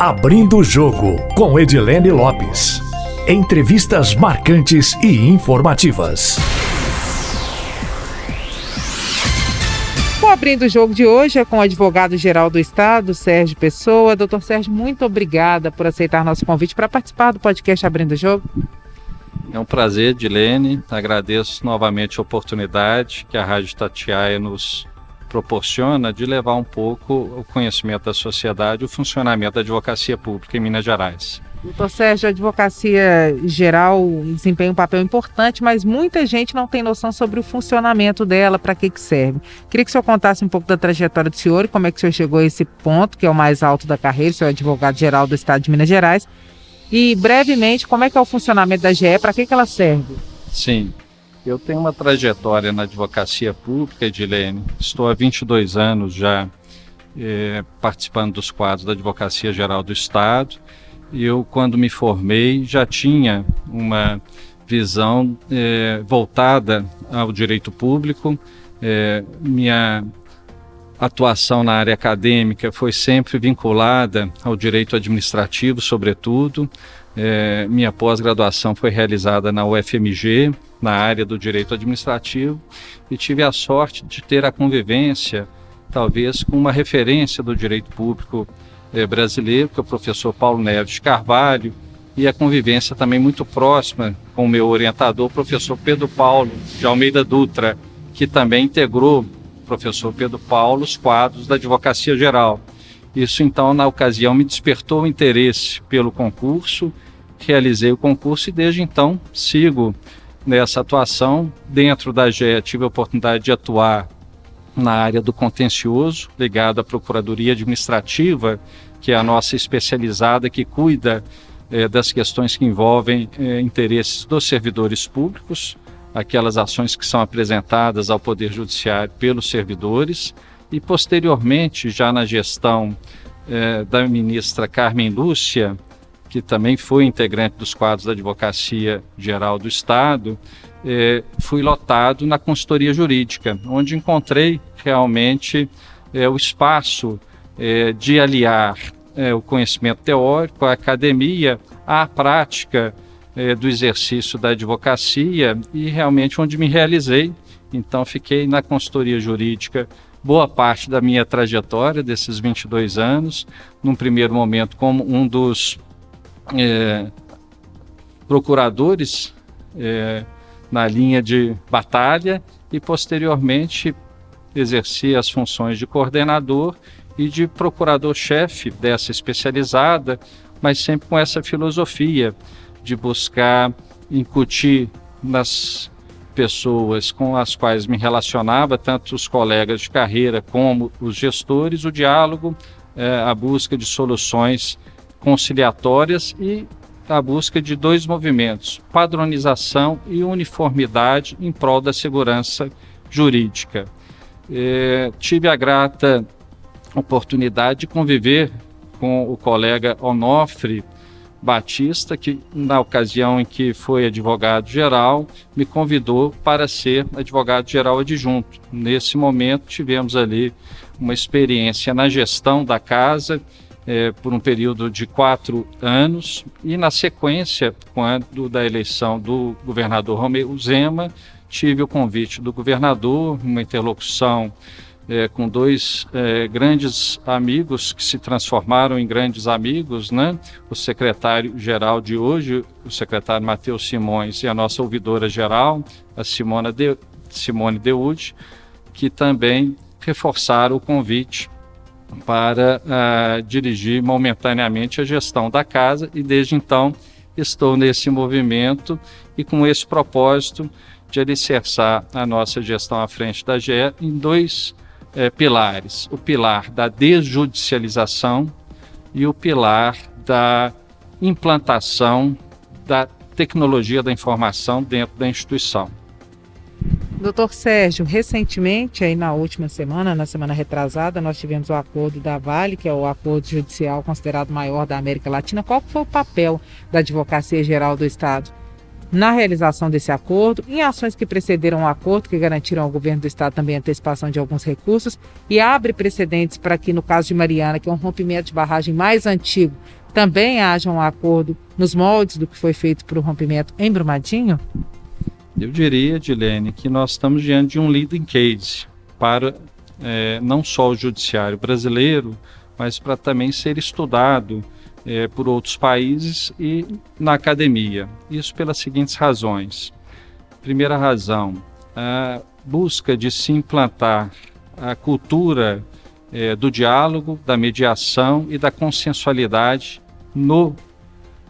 Abrindo o Jogo, com Edilene Lopes. Entrevistas marcantes e informativas. O Abrindo o Jogo de hoje é com o advogado-geral do Estado, Sérgio Pessoa. Doutor Sérgio, muito obrigada por aceitar nosso convite para participar do podcast Abrindo o Jogo. É um prazer, Edilene. Agradeço novamente a oportunidade que a Rádio Tatiaia nos proporciona de levar um pouco o conhecimento da sociedade, o funcionamento da advocacia pública em Minas Gerais. Doutor Sérgio, a advocacia geral desempenha um papel importante, mas muita gente não tem noção sobre o funcionamento dela, para que, que serve. Queria que o senhor contasse um pouco da trajetória do senhor e como é que o senhor chegou a esse ponto, que é o mais alto da carreira, o senhor é advogado geral do Estado de Minas Gerais. E, brevemente, como é que é o funcionamento da GE, para que, que ela serve? Sim, eu tenho uma trajetória na advocacia pública, Edilene. Estou há 22 anos já é, participando dos quadros da Advocacia Geral do Estado. Eu, quando me formei, já tinha uma visão é, voltada ao direito público. É, minha atuação na área acadêmica foi sempre vinculada ao direito administrativo, sobretudo. É, minha pós-graduação foi realizada na UFMG, na área do direito administrativo, e tive a sorte de ter a convivência, talvez, com uma referência do direito público é, brasileiro, que é o professor Paulo Neves Carvalho, e a convivência também muito próxima com o meu orientador, o professor Pedro Paulo de Almeida Dutra, que também integrou, o professor Pedro Paulo, os quadros da Advocacia Geral. Isso, então, na ocasião, me despertou o interesse pelo concurso realizei o concurso e desde então sigo nessa atuação. Dentro da GE tive a oportunidade de atuar na área do contencioso, ligado à Procuradoria Administrativa, que é a nossa especializada que cuida eh, das questões que envolvem eh, interesses dos servidores públicos, aquelas ações que são apresentadas ao Poder Judiciário pelos servidores, e posteriormente, já na gestão eh, da ministra Carmen Lúcia, que também foi integrante dos quadros da Advocacia Geral do Estado, eh, fui lotado na consultoria jurídica, onde encontrei realmente eh, o espaço eh, de aliar o conhecimento teórico, a academia, à prática do exercício da advocacia e realmente onde me realizei. Então, fiquei na consultoria jurídica boa parte da minha trajetória desses 22 anos, num primeiro momento como um dos é, procuradores é, na linha de batalha e posteriormente exercia as funções de coordenador e de procurador-chefe dessa especializada, mas sempre com essa filosofia de buscar incutir nas pessoas com as quais me relacionava, tanto os colegas de carreira como os gestores, o diálogo, é, a busca de soluções conciliatórias e a busca de dois movimentos: padronização e uniformidade em prol da segurança jurídica. É, tive a grata oportunidade de conviver com o colega Onofre Batista, que na ocasião em que foi advogado-geral, me convidou para ser advogado-geral adjunto. Nesse momento, tivemos ali uma experiência na gestão da casa é, por um período de quatro anos e na sequência, quando da eleição do governador Romeu Zema, tive o convite do governador, uma interlocução é, com dois é, grandes amigos que se transformaram em grandes amigos, né? O secretário-geral de hoje, o secretário Matheus Simões, e a nossa ouvidora-geral, a Simona de, Simone Deude, que também reforçaram o convite para uh, dirigir momentaneamente a gestão da casa e desde então estou nesse movimento e com esse propósito de alicerçar a nossa gestão à frente da GE em dois eh, pilares: o pilar da desjudicialização e o pilar da implantação da tecnologia da informação dentro da instituição. Doutor Sérgio, recentemente, aí na última semana, na semana retrasada, nós tivemos o acordo da Vale, que é o acordo judicial considerado maior da América Latina. Qual foi o papel da Advocacia Geral do Estado na realização desse acordo, em ações que precederam o acordo, que garantiram ao governo do estado também a antecipação de alguns recursos, e abre precedentes para que, no caso de Mariana, que é um rompimento de barragem mais antigo, também haja um acordo nos moldes do que foi feito para o rompimento em Brumadinho? Eu diria, Dilene, que nós estamos diante de um leading case para é, não só o judiciário brasileiro, mas para também ser estudado é, por outros países e na academia. Isso pelas seguintes razões. Primeira razão, a busca de se implantar a cultura é, do diálogo, da mediação e da consensualidade no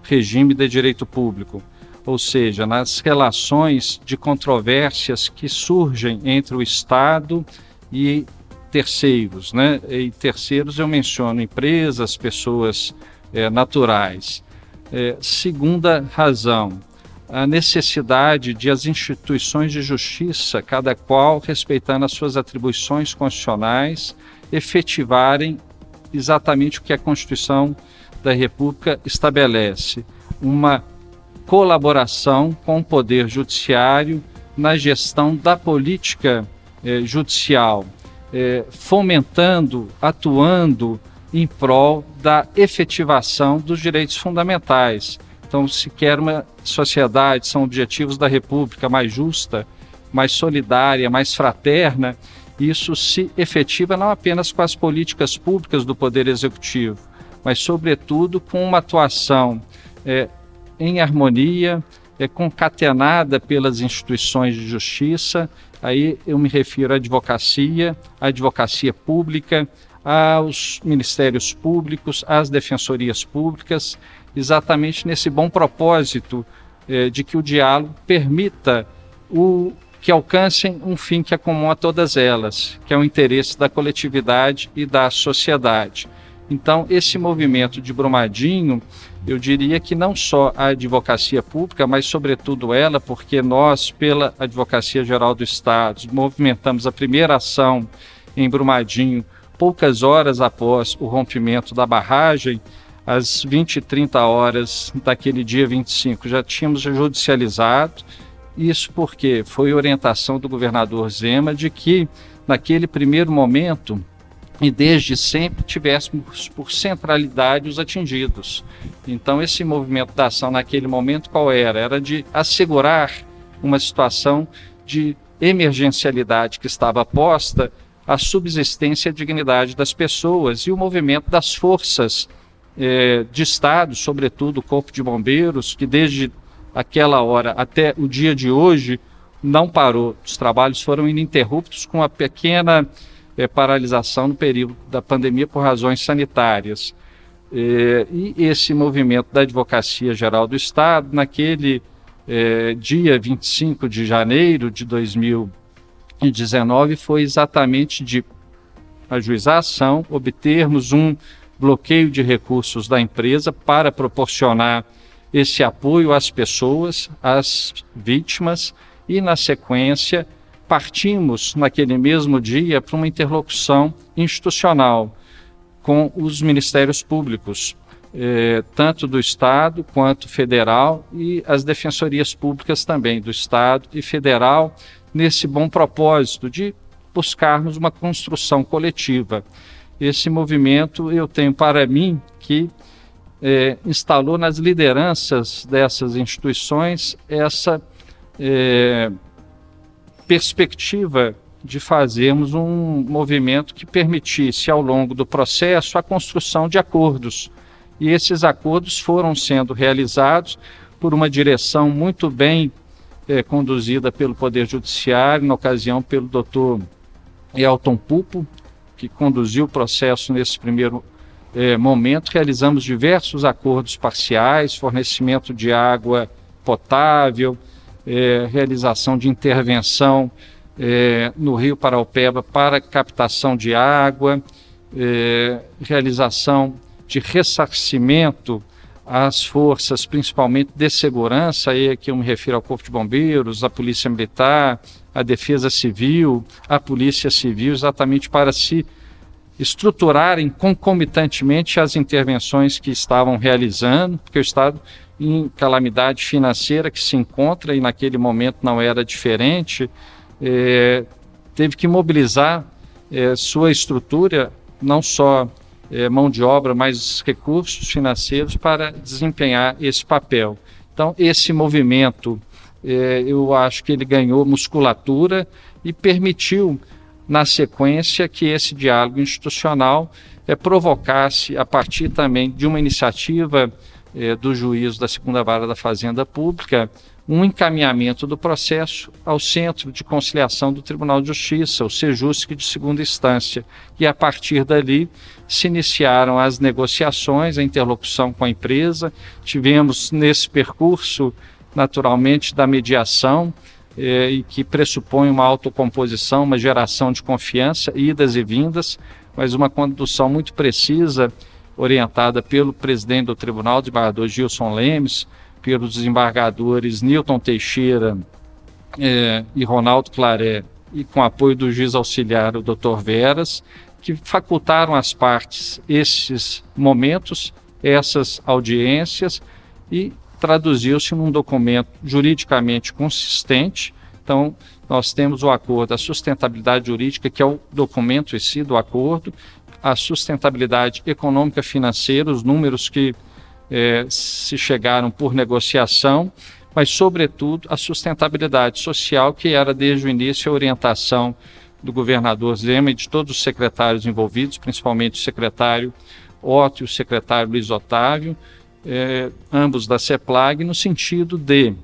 regime de direito público, ou seja, nas relações de controvérsias que surgem entre o Estado e terceiros, né? E terceiros eu menciono empresas, pessoas é, naturais. É, segunda razão, a necessidade de as instituições de justiça, cada qual respeitando as suas atribuições constitucionais, efetivarem exatamente o que a Constituição da República estabelece: uma colaboração com o Poder Judiciário na gestão da política eh, judicial, eh, fomentando, atuando em prol da efetivação dos direitos fundamentais. Então, se quer uma sociedade, são objetivos da República mais justa, mais solidária, mais fraterna, isso se efetiva não apenas com as políticas públicas do Poder Executivo, mas, sobretudo, com uma atuação é, em harmonia, é, concatenada pelas instituições de justiça. Aí eu me refiro à advocacia, à advocacia pública, aos ministérios públicos, às defensorias públicas, exatamente nesse bom propósito eh, de que o diálogo permita o, que alcancem um fim que acomode todas elas, que é o interesse da coletividade e da sociedade. Então, esse movimento de Brumadinho, eu diria que não só a advocacia pública, mas sobretudo ela, porque nós, pela Advocacia Geral do Estado, movimentamos a primeira ação em Brumadinho poucas horas após o rompimento da barragem, às 20 e 30 horas daquele dia 25, já tínhamos judicializado. Isso porque foi orientação do governador Zema de que, naquele primeiro momento, e desde sempre tivéssemos por centralidade os atingidos. Então, esse movimento da ação naquele momento qual era? Era de assegurar uma situação de emergencialidade que estava posta a subsistência e dignidade das pessoas e o movimento das forças eh, de Estado, sobretudo o Corpo de Bombeiros, que desde aquela hora até o dia de hoje não parou. Os trabalhos foram ininterruptos com a pequena eh, paralisação no período da pandemia por razões sanitárias. Eh, e esse movimento da Advocacia Geral do Estado, naquele dia 25 de janeiro de 2020, 2019 foi exatamente de ajuizar a ação, obtermos um bloqueio de recursos da empresa para proporcionar esse apoio às pessoas, às vítimas, e na sequência partimos naquele mesmo dia para uma interlocução institucional com os ministérios públicos, eh, tanto do Estado quanto federal e as defensorias públicas também do Estado e federal, nesse bom propósito de buscarmos uma construção coletiva. Esse movimento eu tenho para mim que é, instalou nas lideranças dessas instituições essa é, perspectiva de fazermos um movimento que permitisse, ao longo do processo, a construção de acordos. E esses acordos foram sendo realizados por uma direção muito bem é, conduzida pelo Poder Judiciário, na ocasião pelo doutor Elton Pupo, que conduziu o processo nesse primeiro é, momento. Realizamos diversos acordos parciais, fornecimento de água potável, é, realização de intervenção é, no Rio Paraupeba para captação de água, é, realização de ressarcimento as forças, principalmente de segurança, aí aqui eu me refiro ao Corpo de Bombeiros, a Polícia Militar, a Defesa Civil, a Polícia Civil, exatamente para se estruturarem concomitantemente as intervenções que estavam realizando, porque o Estado em calamidade financeira que se encontra e naquele momento não era diferente, é, teve que mobilizar é, sua estrutura, não só é, mão de obra, mas recursos financeiros para desempenhar esse papel. Então, esse movimento, é, eu acho que ele ganhou musculatura e permitiu, na sequência, que esse diálogo institucional é, provocasse, a partir também de uma iniciativa é, do juízo da segunda vara da Fazenda Pública, um encaminhamento do processo ao Centro de Conciliação do Tribunal de Justiça, o SEJUSC de segunda instância. E a partir dali se iniciaram as negociações, a interlocução com a empresa. Tivemos nesse percurso, naturalmente, da mediação, eh, e que pressupõe uma autocomposição, uma geração de confiança, idas e vindas, mas uma condução muito precisa, orientada pelo presidente do Tribunal, desembargador Gilson Lemes, pelos desembargadores Newton Teixeira é, e Ronaldo Claré, e com apoio do juiz auxiliar, o Dr. Veras, que facultaram às partes esses momentos, essas audiências, e traduziu-se num documento juridicamente consistente. Então, nós temos o acordo, a sustentabilidade jurídica, que é o documento em si do acordo, a sustentabilidade econômica financeira, os números que é, se chegaram por negociação, mas, sobretudo, a sustentabilidade social, que era desde o início a orientação do governador Zema e de todos os secretários envolvidos, principalmente o secretário Otto e o secretário Luiz Otávio, é, ambos da CEPLAG, no sentido de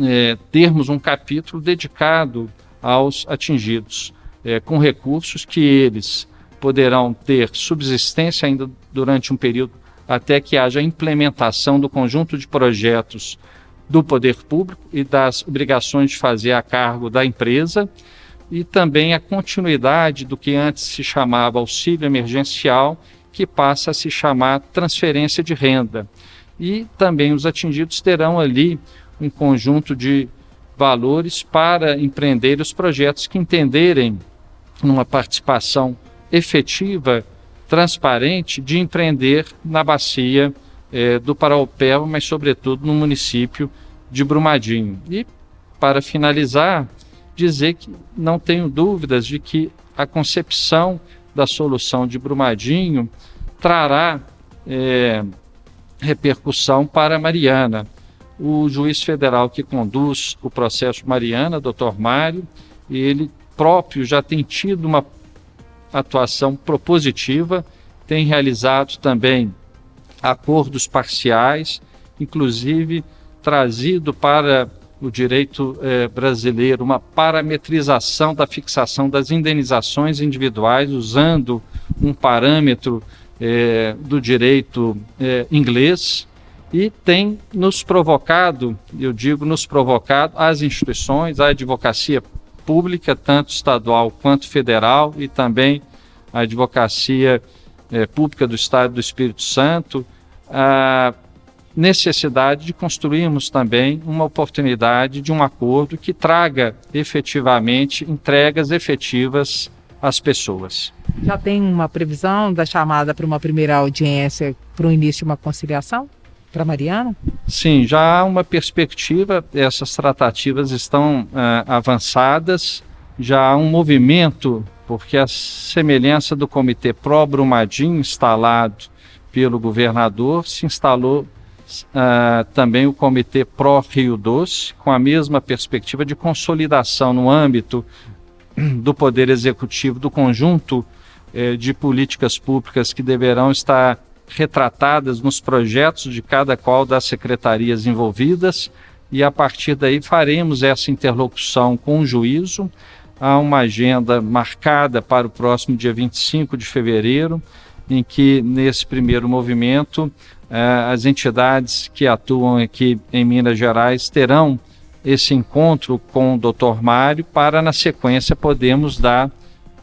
é, termos um capítulo dedicado aos atingidos, é, com recursos que eles poderão ter subsistência ainda durante um período até que haja implementação do conjunto de projetos do poder público e das obrigações de fazer a cargo da empresa, e também a continuidade do que antes se chamava auxílio emergencial, que passa a se chamar transferência de renda. E também os atingidos terão ali um conjunto de valores para empreender os projetos que entenderem numa participação efetiva transparente de empreender na bacia é, do Paraupeba, mas sobretudo no município de Brumadinho. E para finalizar, dizer que não tenho dúvidas de que a concepção da solução de Brumadinho trará é, repercussão para Mariana. O juiz federal que conduz o processo Mariana, Dr. Mário, ele próprio já tem tido uma atuação propositiva, tem realizado também acordos parciais, inclusive trazido para o direito eh, brasileiro uma parametrização da fixação das indenizações individuais usando um parâmetro eh, do direito eh, inglês e tem nos provocado, eu digo nos provocado, as instituições, a advocacia pública, tanto estadual quanto federal, e também a advocacia é, pública do Estado do Espírito Santo, a necessidade de construirmos também uma oportunidade de um acordo que traga efetivamente entregas efetivas às pessoas. Já tem uma previsão da chamada para uma primeira audiência para o início de uma conciliação? para Mariana? Sim, já há uma perspectiva, essas tratativas estão uh, avançadas, já há um movimento, porque a semelhança do Comitê Pró-Brumadinho instalado pelo governador, se instalou uh, também o Comitê Pró-Rio Doce, com a mesma perspectiva de consolidação no âmbito do Poder Executivo do conjunto eh, de políticas públicas que deverão estar retratadas nos projetos de cada qual das secretarias envolvidas e a partir daí faremos essa interlocução com o juízo. Há uma agenda marcada para o próximo dia 25 de fevereiro, em que, nesse primeiro movimento, as entidades que atuam aqui em Minas Gerais terão esse encontro com o Dr. Mário para, na sequência, podermos dar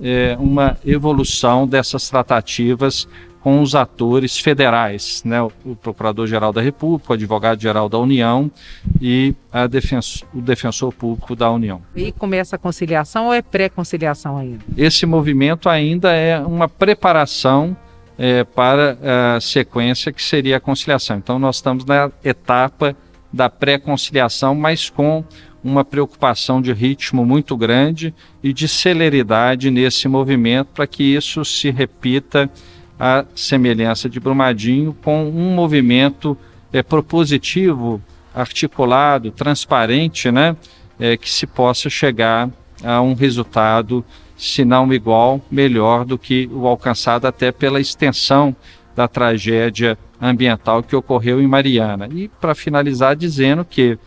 eh, uma evolução dessas tratativas com os atores federais, né, o Procurador-Geral da República, o Advogado-Geral da União e defensor, o Defensor Público da União. E começa a conciliação ou é pré-conciliação ainda? Esse movimento ainda é uma preparação é, para a sequência que seria a conciliação. Então, nós estamos na etapa da pré-conciliação, mas com uma preocupação de ritmo muito grande e de celeridade nesse movimento para que isso se repita à semelhança de Brumadinho com um movimento é, propositivo, articulado, transparente, né, é, que se possa chegar a um resultado, se não igual, melhor do que o alcançado até pela extensão da tragédia ambiental que ocorreu em Mariana. E para finalizar dizendo que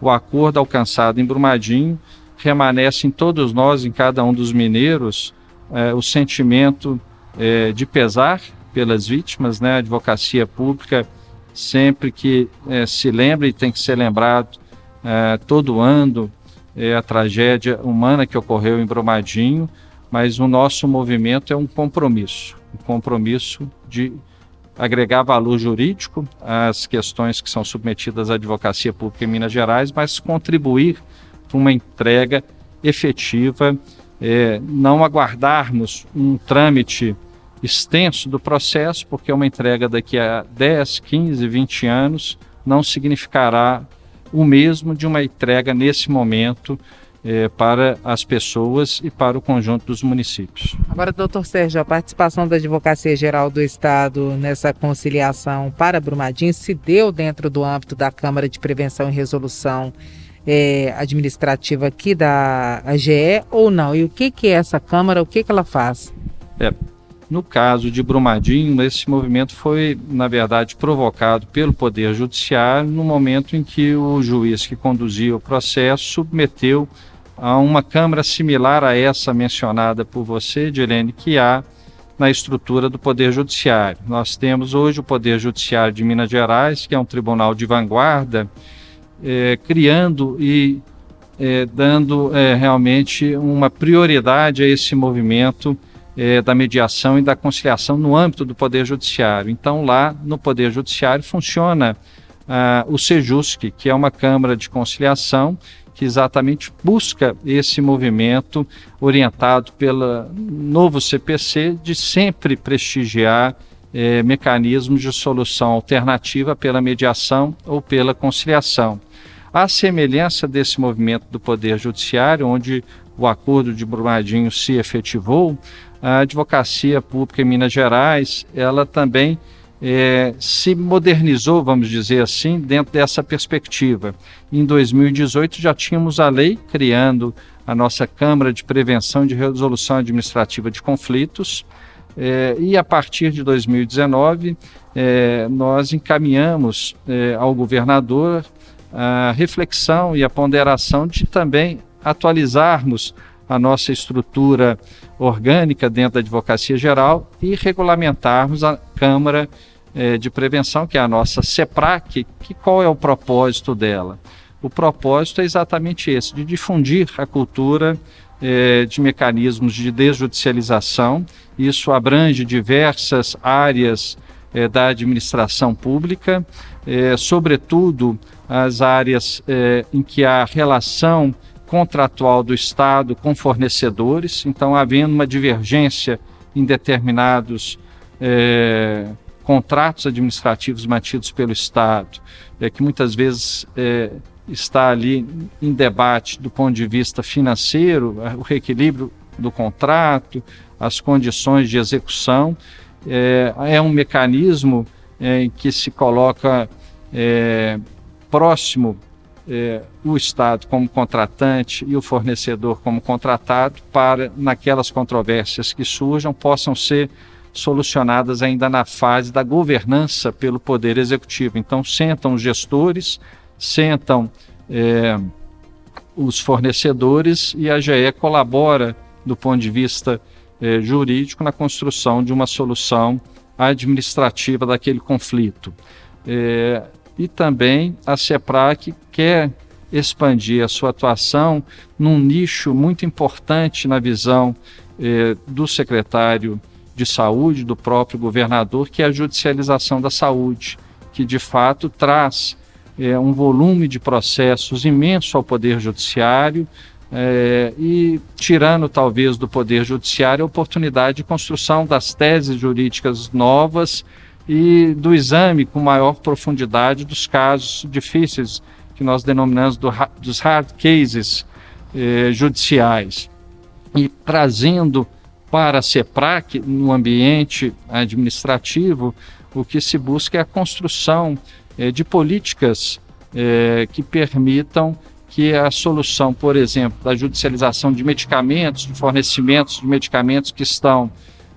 o acordo alcançado em Brumadinho permanece em todos nós, em cada um dos mineiros, é, o sentimento é, de pesar pelas vítimas, né? A advocacia pública sempre que é, se lembra e tem que ser lembrado todo ano é a tragédia humana que ocorreu em Brumadinho, mas o nosso movimento é um compromisso, um compromisso de agregar valor jurídico às questões que são submetidas à advocacia pública em Minas Gerais, mas contribuir para uma entrega efetiva, é, não aguardarmos um trâmite extenso do processo, porque uma entrega daqui a 10, 15, 20 anos não significará o mesmo de uma entrega nesse momento é, para as pessoas e para o conjunto dos municípios. Agora, doutor Sérgio, a participação da Advocacia Geral do Estado nessa conciliação para Brumadinho se deu dentro do âmbito da Câmara de Prevenção e Resolução é, Administrativa aqui da AGE ou não? E o que, que é essa Câmara, o que, que ela faz? É, no caso de Brumadinho, esse movimento foi, na verdade, provocado pelo Poder Judiciário no momento em que o juiz que conduzia o processo submeteu a uma Câmara similar a essa mencionada por você, Dilene, que há na estrutura do Poder Judiciário. Nós temos hoje o Poder Judiciário de Minas Gerais, que é um tribunal de vanguarda, é, criando e é, dando é, realmente uma prioridade a esse movimento é, da mediação e da conciliação no âmbito do Poder Judiciário. Então, lá no Poder Judiciário funciona ah, o SEJUSC, que é uma Câmara de Conciliação que exatamente busca esse movimento orientado pelo novo CPC de sempre prestigiar eh, mecanismos de solução alternativa pela mediação ou pela conciliação. A semelhança desse movimento do Poder Judiciário, onde o acordo de Brumadinho se efetivou, a advocacia pública em Minas Gerais, ela também é, se modernizou, vamos dizer assim, dentro dessa perspectiva. Em 2018 já tínhamos a lei criando a nossa Câmara de Prevenção de Resolução Administrativa de Conflitos, é, e a partir de 2019 é, nós encaminhamos é, ao governador a reflexão e a ponderação de também atualizarmos a nossa estrutura orgânica dentro da Advocacia Geral e regulamentarmos a Câmara eh, de Prevenção, que é a nossa CEPRAC, que qual é o propósito dela? O propósito é exatamente esse, de difundir a cultura eh, de mecanismos de desjudicialização. Isso abrange diversas áreas eh, da administração pública, sobretudo as áreas em que há relação contratual do Estado com fornecedores, então havendo uma divergência em determinados é, contratos administrativos mantidos pelo Estado, é, que muitas vezes é, está ali em debate do ponto de vista financeiro, o reequilíbrio do contrato, as condições de execução, é, é um mecanismo é, que se coloca é, próximo é, o Estado como contratante e o fornecedor como contratado para, naquelas controvérsias que surjam, possam ser solucionadas ainda na fase da governança pelo Poder Executivo. Então, sentam os gestores, sentam é, os fornecedores e a GE colabora, do ponto de vista é, jurídico, na construção de uma solução administrativa daquele conflito. É, e também a CEPRAC quer expandir a sua atuação num nicho muito importante na visão eh, do secretário de saúde do próprio governador, que é a judicialização da saúde, que de fato traz é, um volume de processos imenso ao Poder Judiciário é, e tirando talvez do Poder Judiciário a oportunidade de construção das teses jurídicas novas e do exame com maior profundidade dos casos difíceis que nós denominamos do, dos hard cases eh, judiciais. E trazendo para a CEPRAC, no ambiente administrativo, o que se busca é a construção eh, de políticas eh, que permitam que a solução, por exemplo, da judicialização de medicamentos, de fornecimentos de medicamentos que estão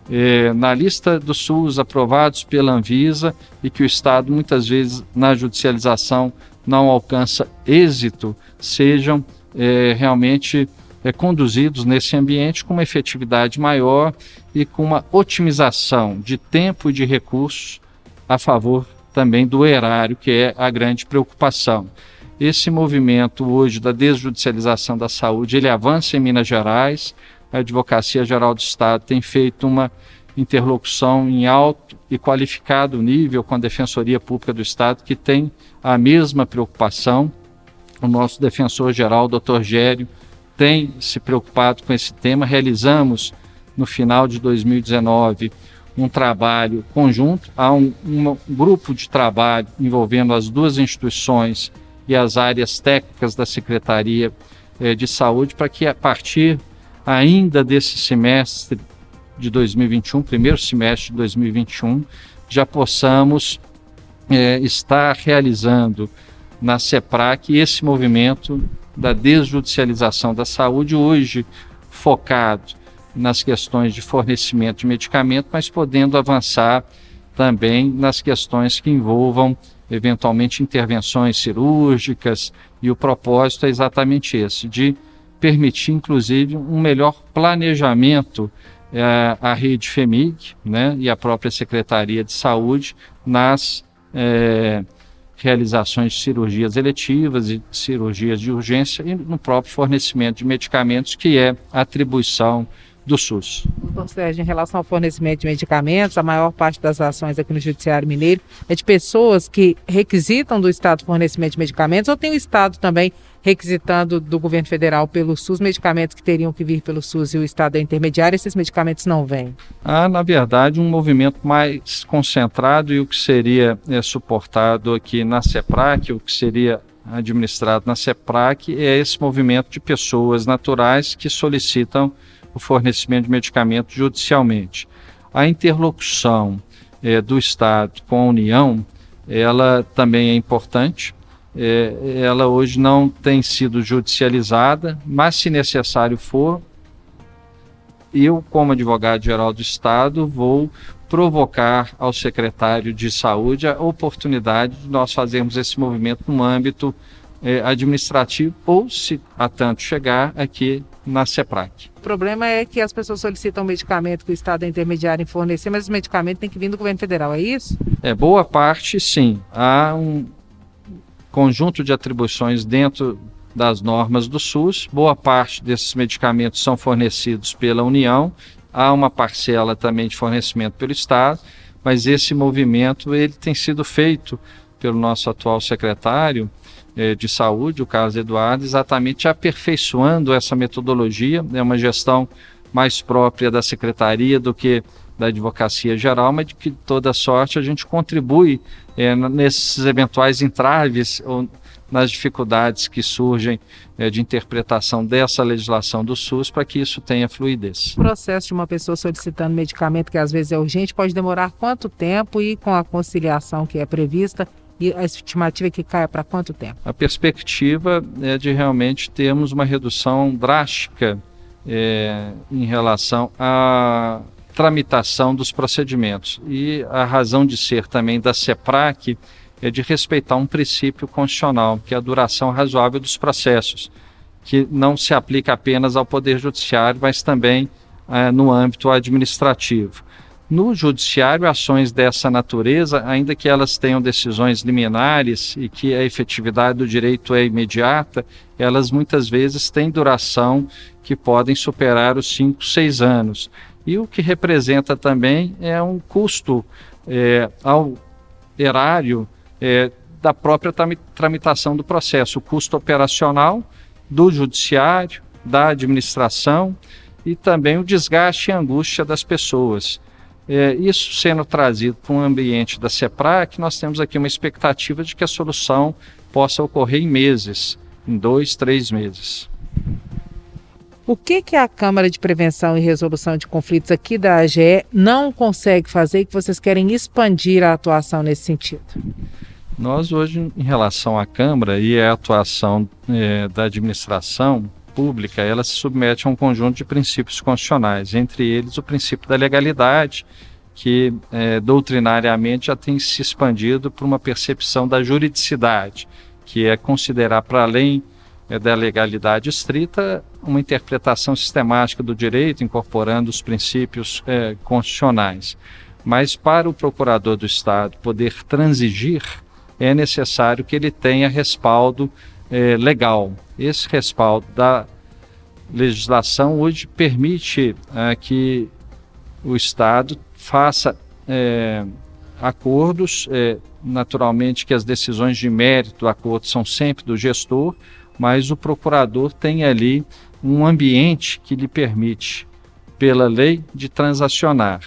eh, na lista do SUS aprovados pela Anvisa e que o Estado muitas vezes na judicialização não alcança êxito, sejam eh, realmente eh, conduzidos nesse ambiente com uma efetividade maior e com uma otimização de tempo e de recursos a favor também do erário, que é a grande preocupação. Esse movimento hoje da desjudicialização da saúde, ele avança em Minas Gerais, a Advocacia Geral do Estado tem feito uma interlocução em alto e qualificado nível com a Defensoria Pública do Estado, que tem a mesma preocupação. O nosso defensor geral, Dr. Gério, tem se preocupado com esse tema. Realizamos no final de 2019 um trabalho conjunto, há um, um grupo de trabalho envolvendo as duas instituições e as áreas técnicas da Secretaria eh, de Saúde para que a partir ainda desse semestre de 2021, primeiro semestre de 2021, já possamos é, estar realizando na CEPRAC esse movimento da desjudicialização da saúde, hoje focado nas questões de fornecimento de medicamento, mas podendo avançar também nas questões que envolvam eventualmente intervenções cirúrgicas, e o propósito é exatamente esse, de permitir, inclusive, um melhor planejamento é, à rede FEMIG né, e à própria Secretaria de Saúde nas é, realizações de cirurgias eletivas e cirurgias de urgência e no próprio fornecimento de medicamentos, que é atribuição do SUS. Doutor Sérgio, em relação ao fornecimento de medicamentos, a maior parte das ações aqui no Judiciário Mineiro é de pessoas que requisitam do Estado fornecimento de medicamentos ou tem o Estado também requisitando do governo federal pelo SUS medicamentos que teriam que vir pelo SUS e o Estado é intermediário, esses medicamentos não vêm? Há, na verdade, um movimento mais concentrado e o que seria é, suportado aqui na CEPRAC, o que seria administrado na CEPRAC, é esse movimento de pessoas naturais que solicitam o fornecimento de medicamentos judicialmente. A interlocução é, do Estado com a União, ela também é importante. É, ela hoje não tem sido judicializada, mas se necessário for, eu, como advogado-geral do Estado, vou provocar ao secretário de Saúde a oportunidade de nós fazermos esse movimento no âmbito é, administrativo ou, se a tanto chegar, aqui na CEPRAC. O problema é que as pessoas solicitam medicamento que o Estado é intermediário em fornecer, mas o medicamento tem que vir do governo federal, é isso? É, boa parte, sim. Há um conjunto de atribuições dentro das normas do SUS. Boa parte desses medicamentos são fornecidos pela União. Há uma parcela também de fornecimento pelo Estado, mas esse movimento ele tem sido feito pelo nosso atual secretário eh, de saúde, o Carlos Eduardo, exatamente aperfeiçoando essa metodologia. É uma gestão mais própria da secretaria do que da advocacia geral, mas de que toda sorte a gente contribui eh, nesses eventuais entraves ou nas dificuldades que surgem eh, de interpretação dessa legislação do SUS para que isso tenha fluidez. O processo de uma pessoa solicitando medicamento que às vezes é urgente pode demorar quanto tempo e com a conciliação que é prevista e a estimativa é que caia para quanto tempo? A perspectiva é de realmente termos uma redução drástica é, em relação à tramitação dos procedimentos. E a razão de ser também da CEPRAC é de respeitar um princípio constitucional, que é a duração razoável dos processos, que não se aplica apenas ao Poder Judiciário, mas também é, no âmbito administrativo. No judiciário, ações dessa natureza, ainda que elas tenham decisões liminares e que a efetividade do direito é imediata, elas muitas vezes têm duração que podem superar os 5, 6 anos. E o que representa também é um custo é, ao erário é, da própria tramitação do processo, o custo operacional do judiciário, da administração e também o desgaste e angústia das pessoas. É, isso sendo trazido para um ambiente da CEPRAC, nós temos aqui uma expectativa de que a solução possa ocorrer em meses, em dois, três meses. O que, que a Câmara de Prevenção e Resolução de Conflitos aqui da AGE não consegue fazer e que vocês querem expandir a atuação nesse sentido? Nós hoje, em relação à Câmara e a atuação é, da administração pública, ela se submete a um conjunto de princípios constitucionais, entre eles o princípio da legalidade, que é, doutrinariamente já tem se expandido para uma percepção da juridicidade, que é considerar para além da legalidade estrita, uma interpretação sistemática do direito, incorporando os princípios é, constitucionais. Mas para o procurador do Estado poder transigir, é necessário que ele tenha respaldo é, legal. Esse respaldo da legislação hoje permite é, que o Estado faça é, acordos, é, naturalmente que as decisões de mérito do acordo são sempre do gestor, mas o procurador tem ali um ambiente que lhe permite, pela lei, de transacionar.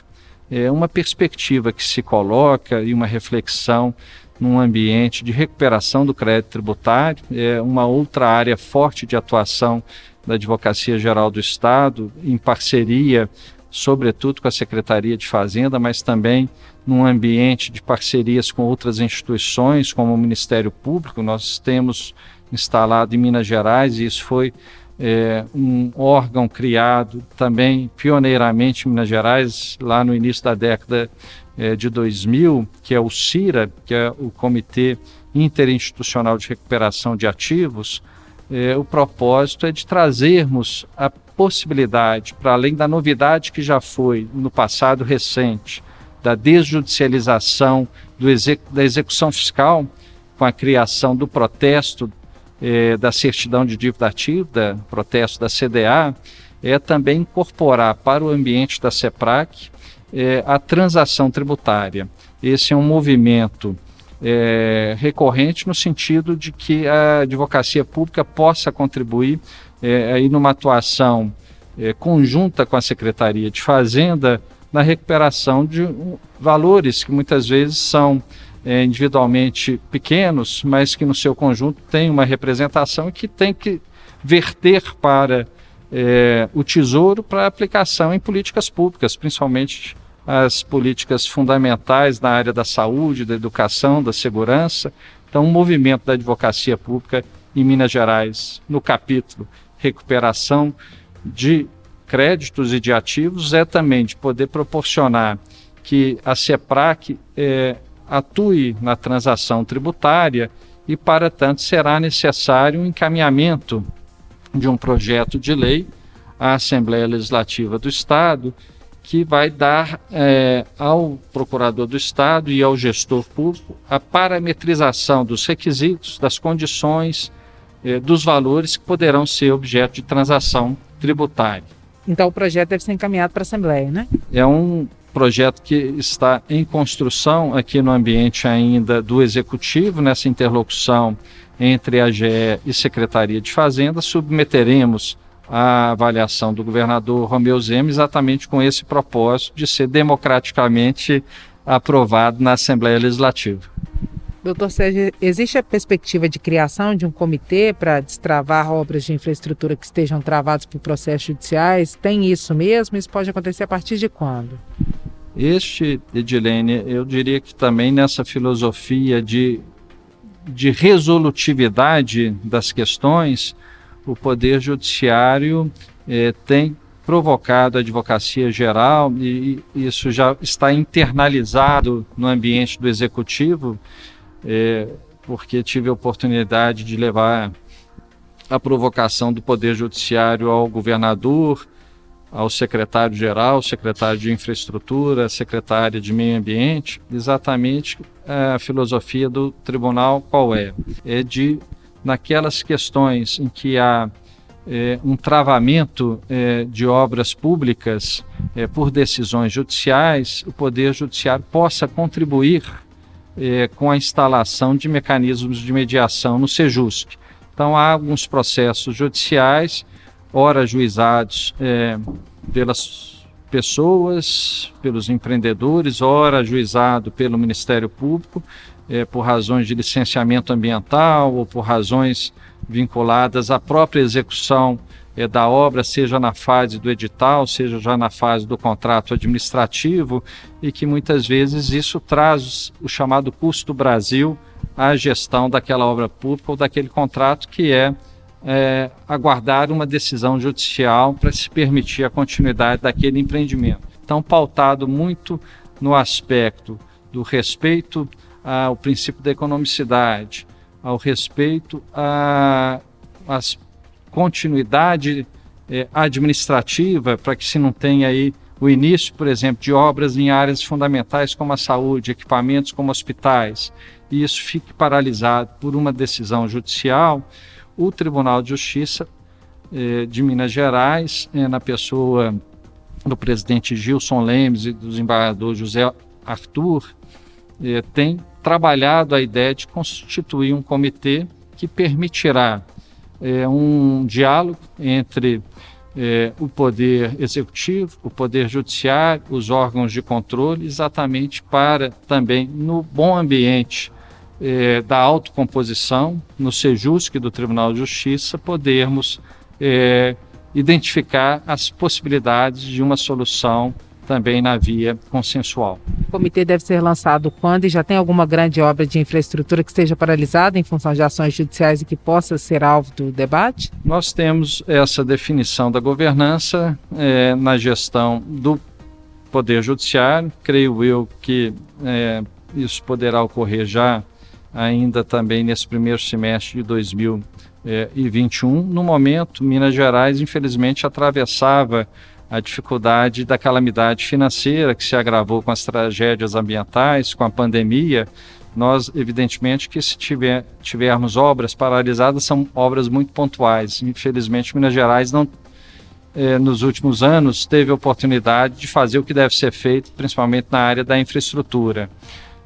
É uma perspectiva que se coloca e uma reflexão num ambiente de recuperação do crédito tributário, é uma outra área forte de atuação da Advocacia Geral do Estado, em parceria, sobretudo com a Secretaria de Fazenda, mas também num ambiente de parcerias com outras instituições, como o Ministério Público. Nós temos instalado em Minas Gerais, e isso foi é, um órgão criado também pioneiramente em Minas Gerais, lá no início da década é, de 2000, que é o CIRA, que é o Comitê Interinstitucional de Recuperação de Ativos. É, o propósito é de trazermos a possibilidade, para além da novidade que já foi no passado recente, da desjudicialização do exec da execução fiscal, com a criação do protesto é, da certidão de dívida ativa, protesto da CDA, é também incorporar para o ambiente da CEPRAC é, a transação tributária. Esse é um movimento é, recorrente no sentido de que a advocacia pública possa contribuir é, aí numa atuação é, conjunta com a Secretaria de Fazenda na recuperação de valores que muitas vezes são é, individualmente pequenos, mas que no seu conjunto tem uma representação e que tem que verter para é, o Tesouro para aplicação em políticas públicas, principalmente as políticas fundamentais na área da saúde, da educação, da segurança. Então, o um movimento da advocacia pública em Minas Gerais, no capítulo recuperação de créditos e de ativos, é também de poder proporcionar que a CEPRAC é, atue na transação tributária e, para tanto, será necessário um encaminhamento de um projeto de lei à Assembleia Legislativa do Estado que vai dar é, ao procurador do Estado e ao gestor público a parametrização dos requisitos, das condições, é, dos valores que poderão ser objeto de transação tributária. Então o projeto deve ser encaminhado para a Assembleia, né? É um projeto que está em construção aqui no ambiente ainda do Executivo, nessa interlocução entre a GE e Secretaria de Fazenda, submeteremos a avaliação do governador Romeu Zema exatamente com esse propósito de ser democraticamente aprovado na Assembleia Legislativa. Doutor Sérgio, existe a perspectiva de criação de um comitê para destravar obras de infraestrutura que estejam travadas por processos judiciais? Tem isso mesmo? Isso pode acontecer a partir de quando? Este, Edilene, eu diria que também nessa filosofia de, de resolutividade das questões, o Poder Judiciário eh, tem provocado a advocacia geral, e isso já está internalizado no ambiente do executivo, é, porque tive a oportunidade de levar a provocação do Poder Judiciário ao governador, ao secretário-geral, secretário de Infraestrutura, secretária de Meio Ambiente, exatamente a filosofia do tribunal qual é? É de, naquelas questões em que há é, um travamento é, de obras públicas, é, por decisões judiciais, o Poder Judiciário possa contribuir é, com a instalação de mecanismos de mediação no SEJUSC. Então, há alguns processos judiciais, ora juizados é, pelas pessoas, pelos empreendedores, ora juizado pelo Ministério Público, é, por razões de licenciamento ambiental ou por razões vinculadas à própria execução da obra, seja na fase do edital, seja já na fase do contrato administrativo, e que muitas vezes isso traz o chamado custo Brasil à gestão daquela obra pública ou daquele contrato, que é, é aguardar uma decisão judicial para se permitir a continuidade daquele empreendimento. Então, pautado muito no aspecto do respeito ao princípio da economicidade, ao respeito às continuidade é, administrativa para que se não tenha aí o início, por exemplo, de obras em áreas fundamentais como a saúde, equipamentos como hospitais, e isso fique paralisado por uma decisão judicial, o Tribunal de Justiça é, de Minas Gerais, é, na pessoa do presidente Gilson Lemes e do desembargador José Arthur, tem trabalhado a ideia de constituir um comitê que permitirá é, um diálogo entre é, o poder executivo, o poder judiciário, os órgãos de controle, exatamente para também, no bom ambiente é, da autocomposição, no SEJUSC do Tribunal de Justiça, podermos é, identificar as possibilidades de uma solução também na via consensual. Comitê deve ser lançado quando e já tem alguma grande obra de infraestrutura que esteja paralisada em função de ações judiciais e que possa ser alvo do debate? Nós temos essa definição da governança é, na gestão do Poder Judiciário. Creio eu que é, isso poderá ocorrer já ainda também nesse primeiro semestre de 2021. No momento, Minas Gerais, infelizmente, atravessava a dificuldade da calamidade financeira que se agravou com as tragédias ambientais, com a pandemia. Nós, evidentemente, que se tiver, tivermos obras paralisadas, são obras muito pontuais. Infelizmente, Minas Gerais não, eh, nos últimos anos, teve a oportunidade de fazer o que deve ser feito, principalmente na área da infraestrutura.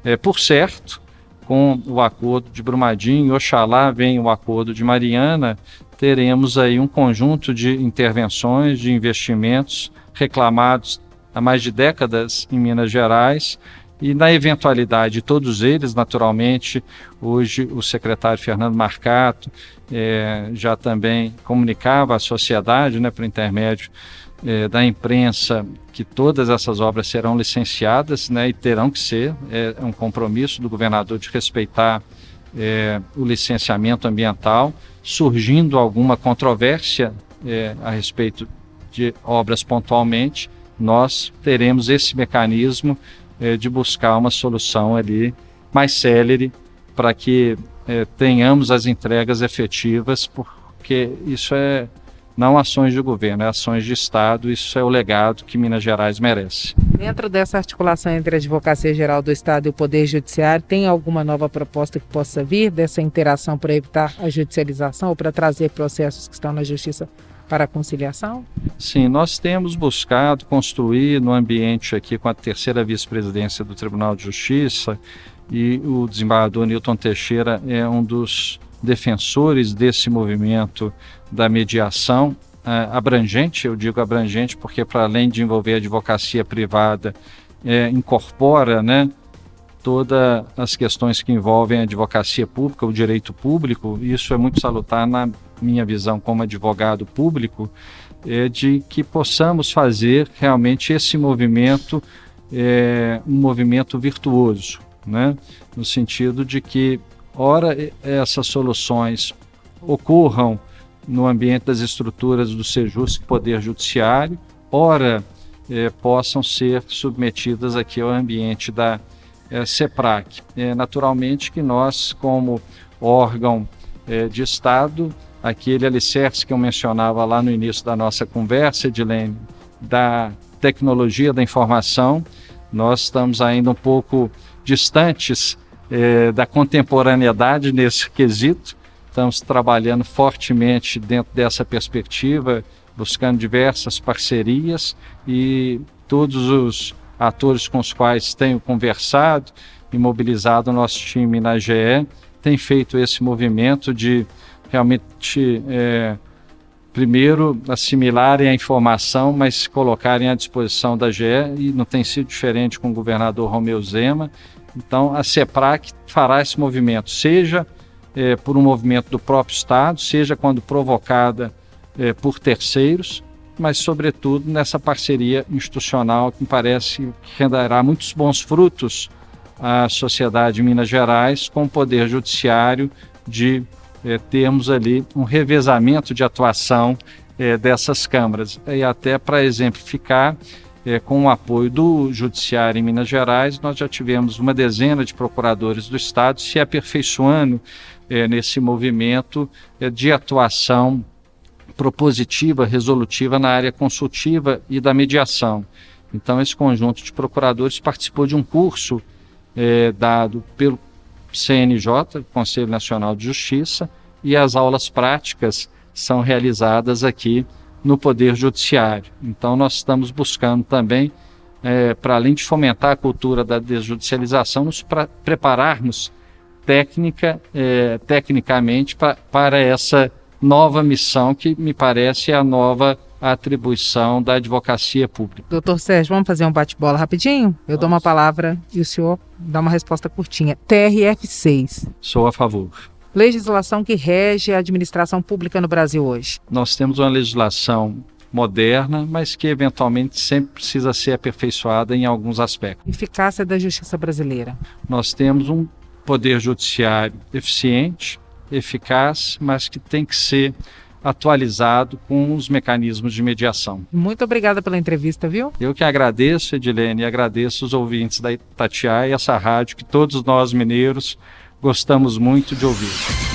Eh, por certo, com o acordo de Brumadinho, oxalá venha o acordo de Mariana, teremos aí um conjunto de intervenções, de investimentos reclamados há mais de décadas em Minas Gerais. E na eventualidade de todos eles, naturalmente, hoje o secretário Fernando Marcato é, já também comunicava à sociedade, né, por intermédio é, da imprensa, que todas essas obras serão licenciadas né, e terão que ser. É, é um compromisso do governador de respeitar é, o licenciamento ambiental surgindo alguma controvérsia é, a respeito de obras pontualmente, nós teremos esse mecanismo é, de buscar uma solução ali mais célere para que é, tenhamos as entregas efetivas, porque isso é não ações de governo, é ações de Estado. Isso é o legado que Minas Gerais merece. Dentro dessa articulação entre a Advocacia Geral do Estado e o Poder Judiciário, tem alguma nova proposta que possa vir dessa interação para evitar a judicialização ou para trazer processos que estão na Justiça para a conciliação? Sim, nós temos buscado construir no ambiente aqui com a terceira vice-presidência do Tribunal de Justiça e o desembargador Newton Teixeira é um dos defensores desse movimento da mediação abrangente, eu digo abrangente porque para além de envolver a advocacia privada, é, incorpora né, todas as questões que envolvem a advocacia pública, o direito público, isso é muito salutar na minha visão como advogado público, é de que possamos fazer realmente esse movimento é, um movimento virtuoso, né? no sentido de que, ora, essas soluções ocorram no ambiente das estruturas do SEJUS, Poder Judiciário, ora eh, possam ser submetidas aqui ao ambiente da eh, CEPRAC. É, naturalmente que nós, como órgão eh, de Estado, aquele alicerce que eu mencionava lá no início da nossa conversa, Edilene, da tecnologia da informação, nós estamos ainda um pouco distantes da contemporaneidade nesse quesito, Estamos trabalhando fortemente dentro dessa perspectiva buscando diversas parcerias e todos os atores com os quais tenho conversado e mobilizado o nosso time na GE tem feito esse movimento de realmente é, primeiro assimilarem a informação, mas colocarem à disposição da GE e não tem sido diferente com o governador Romeu Zema. Então a CEPRAC fará esse movimento, seja é, por um movimento do próprio Estado, seja quando provocada é, por terceiros, mas, sobretudo, nessa parceria institucional que me parece que renderá muitos bons frutos à sociedade de Minas Gerais, com o Poder Judiciário, de é, termos ali um revezamento de atuação é, dessas câmaras. E até para exemplificar, é, com o apoio do Judiciário em Minas Gerais, nós já tivemos uma dezena de procuradores do Estado se aperfeiçoando é, nesse movimento é, de atuação propositiva, resolutiva na área consultiva e da mediação. Então, esse conjunto de procuradores participou de um curso é, dado pelo CNJ, Conselho Nacional de Justiça, e as aulas práticas são realizadas aqui no Poder Judiciário. Então, nós estamos buscando também, é, para além de fomentar a cultura da desjudicialização, nos prepararmos técnica, é, tecnicamente pra, para essa nova missão que me parece é a nova atribuição da advocacia pública. Doutor Sérgio, vamos fazer um bate-bola rapidinho? Eu Nossa. dou uma palavra e o senhor dá uma resposta curtinha. TRF6. Sou a favor. Legislação que rege a administração pública no Brasil hoje. Nós temos uma legislação moderna, mas que eventualmente sempre precisa ser aperfeiçoada em alguns aspectos. Eficácia da justiça brasileira. Nós temos um poder judiciário eficiente, eficaz, mas que tem que ser atualizado com os mecanismos de mediação. Muito obrigada pela entrevista, viu? Eu que agradeço, Edilene, e agradeço os ouvintes da Itatiaia, essa rádio que todos nós mineiros gostamos muito de ouvir.